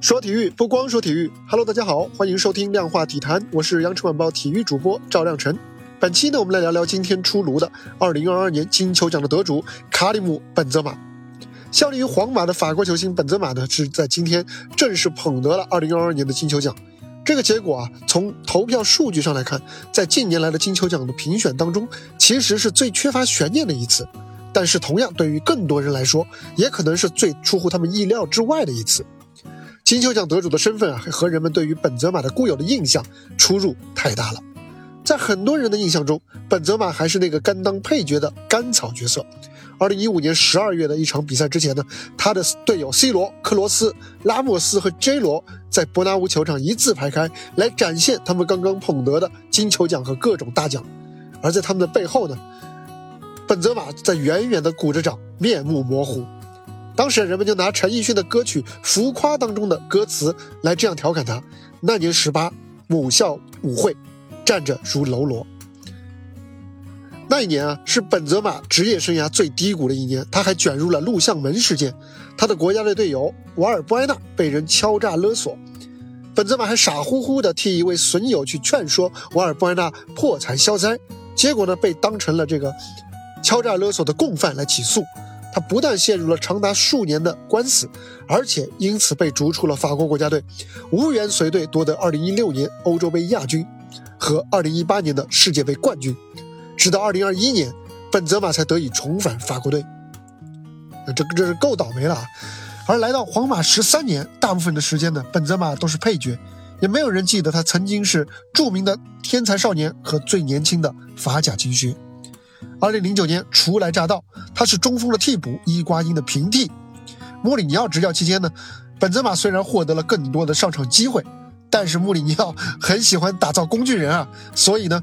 说体育不光说体育，Hello，大家好，欢迎收听量化体坛，我是羊城晚报体育主播赵亮晨。本期呢，我们来聊聊今天出炉的2022年金球奖的得主卡里姆·本泽马。效力于皇马的法国球星本泽马呢，是在今天正式捧得了2022年的金球奖。这个结果啊，从投票数据上来看，在近年来的金球奖的评选当中，其实是最缺乏悬念的一次。但是，同样对于更多人来说，也可能是最出乎他们意料之外的一次。金球奖得主的身份啊，和人们对于本泽马的固有的印象出入太大了。在很多人的印象中，本泽马还是那个甘当配角的甘草角色。二零一五年十二月的一场比赛之前呢，他的队友 C 罗、克罗斯、拉莫斯和 J 罗在伯纳乌球场一字排开，来展现他们刚刚捧得的金球奖和各种大奖。而在他们的背后呢，本泽马在远远的鼓着掌，面目模糊。当时人们就拿陈奕迅的歌曲《浮夸》当中的歌词来这样调侃他：那年十八，母校舞会，站着如喽啰。那一年啊，是本泽马职业生涯最低谷的一年，他还卷入了录像门事件，他的国家队队友瓦尔布埃纳被人敲诈勒索，本泽马还傻乎乎的替一位损友去劝说瓦尔布埃纳破财消灾，结果呢，被当成了这个敲诈勒索的共犯来起诉。他不但陷入了长达数年的官司，而且因此被逐出了法国国家队，无缘随队夺得2016年欧洲杯亚军和2018年的世界杯冠军，直到2021年，本泽马才得以重返法国队。那这这是够倒霉了啊！而来到皇马十三年，大部分的时间呢，本泽马都是配角，也没有人记得他曾经是著名的天才少年和最年轻的法甲金靴。二零零九年初来乍到，他是中锋的替补，伊瓜因的平替。穆里尼奥执教期间呢，本泽马虽然获得了更多的上场机会，但是穆里尼奥很喜欢打造工具人啊，所以呢，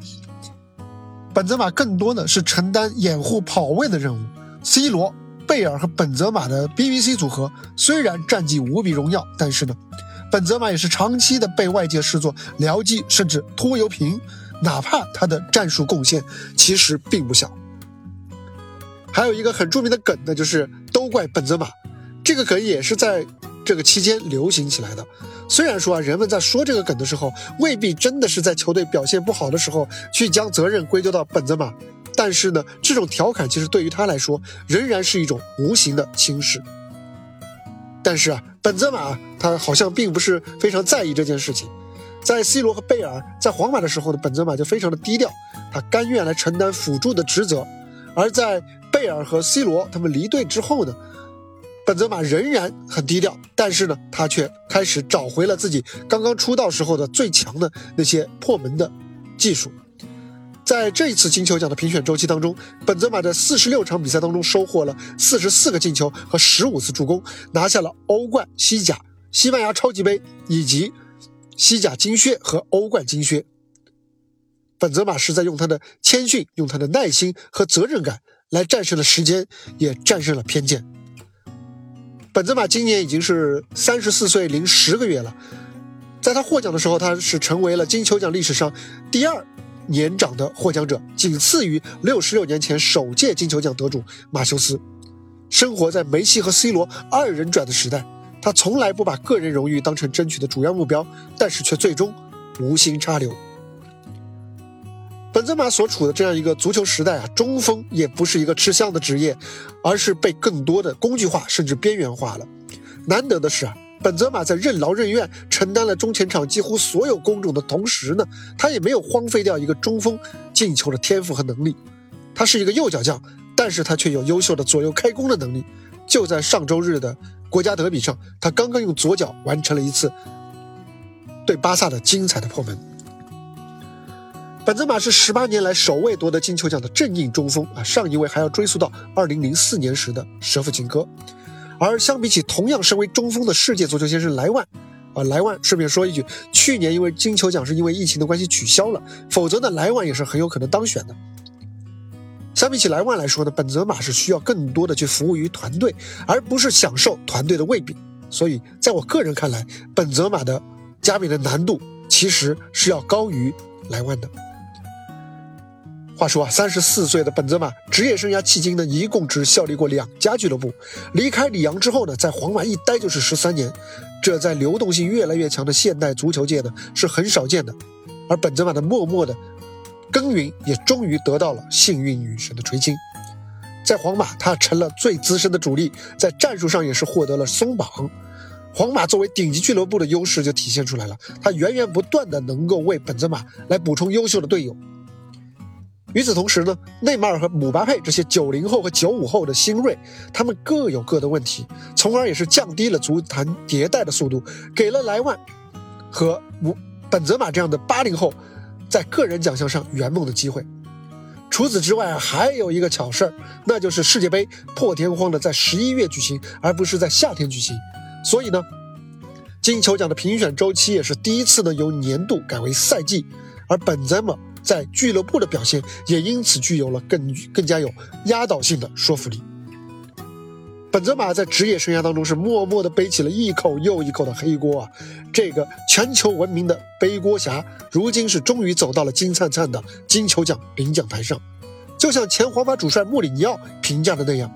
本泽马更多的是承担掩护跑位的任务。C 罗、贝尔和本泽马的 BBC 组合虽然战绩无比荣耀，但是呢，本泽马也是长期的被外界视作僚机甚至拖油瓶。哪怕他的战术贡献其实并不小，还有一个很著名的梗呢，就是都怪本泽马。这个梗也是在这个期间流行起来的。虽然说啊，人们在说这个梗的时候，未必真的是在球队表现不好的时候去将责任归咎到本泽马，但是呢，这种调侃其实对于他来说仍然是一种无形的轻视。但是啊，本泽马他好像并不是非常在意这件事情。在 C 罗和贝尔在皇马的时候呢，本泽马就非常的低调，他甘愿来承担辅助的职责；而在贝尔和 C 罗他们离队之后呢，本泽马仍然很低调，但是呢，他却开始找回了自己刚刚出道时候的最强的那些破门的技术。在这一次金球奖的评选周期当中，本泽马在四十六场比赛当中收获了四十四个进球和十五次助攻，拿下了欧冠、西甲、西班牙超级杯以及。西甲金靴和欧冠金靴，本泽马是在用他的谦逊、用他的耐心和责任感来战胜了时间，也战胜了偏见。本泽马今年已经是三十四岁零十个月了，在他获奖的时候，他是成为了金球奖历史上第二年长的获奖者，仅次于六十六年前首届金球奖得主马修斯。生活在梅西和 C 罗二人转的时代。他从来不把个人荣誉当成争取的主要目标，但是却最终无心插柳。本泽马所处的这样一个足球时代啊，中锋也不是一个吃香的职业，而是被更多的工具化甚至边缘化了。难得的是啊，本泽马在任劳任怨承担了中前场几乎所有工种的同时呢，他也没有荒废掉一个中锋进球的天赋和能力。他是一个右脚将，但是他却有优秀的左右开弓的能力。就在上周日的。国家德比上，他刚刚用左脚完成了一次对巴萨的精彩的破门。本泽马是十八年来首位夺得金球奖的正印中锋啊，上一位还要追溯到二零零四年时的舍甫琴科。而相比起同样身为中锋的世界足球先生莱万，啊，莱万顺便说一句，去年因为金球奖是因为疫情的关系取消了，否则呢，莱万也是很有可能当选的。相比起莱万来说呢，本泽马是需要更多的去服务于团队，而不是享受团队的喂饼。所以，在我个人看来，本泽马的加冕的难度其实是要高于莱万的。话说啊，三十四岁的本泽马职业生涯迄今呢，一共只效力过两家俱乐部。离开里昂之后呢，在皇马一待就是十三年，这在流动性越来越强的现代足球界呢是很少见的。而本泽马的默默的耕耘，也终于得到了幸运女神的垂青。在皇马，他成了最资深的主力，在战术上也是获得了松绑。皇马作为顶级俱乐部的优势就体现出来了，他源源不断的能够为本泽马来补充优秀的队友。与此同时呢，内马尔和姆巴佩这些九零后和九五后的新锐，他们各有各的问题，从而也是降低了足坛迭代的速度，给了莱万和姆本泽马这样的八零后在个人奖项上圆梦的机会。除此之外，还有一个巧事儿，那就是世界杯破天荒的在十一月举行，而不是在夏天举行。所以呢，金球奖的评选周期也是第一次呢由年度改为赛季，而本泽马在俱乐部的表现也因此具有了更更加有压倒性的说服力。本泽马在职业生涯当中是默默地背起了一口又一口的黑锅啊，这个全球闻名的背锅侠，如今是终于走到了金灿灿的金球奖领奖台上。就像前皇马主帅穆里尼奥评价的那样，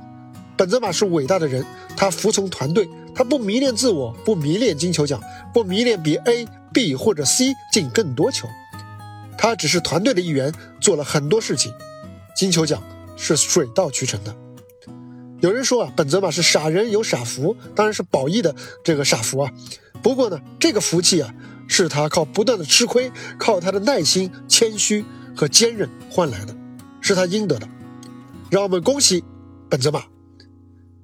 本泽马是伟大的人，他服从团队，他不迷恋自我，不迷恋金球奖，不迷恋比 A、B 或者 C 进更多球，他只是团队的一员，做了很多事情，金球奖是水到渠成的。有人说啊，本泽马是傻人有傻福，当然是褒义的这个傻福啊。不过呢，这个福气啊，是他靠不断的吃亏，靠他的耐心、谦虚和坚韧换来的。是他应得的，让我们恭喜本泽马。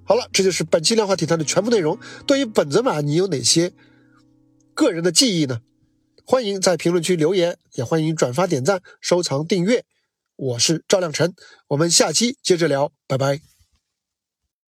好了，这就是本期量化体坛的全部内容。对于本泽马，你有哪些个人的记忆呢？欢迎在评论区留言，也欢迎转发、点赞、收藏、订阅。我是赵亮晨，我们下期接着聊，拜拜。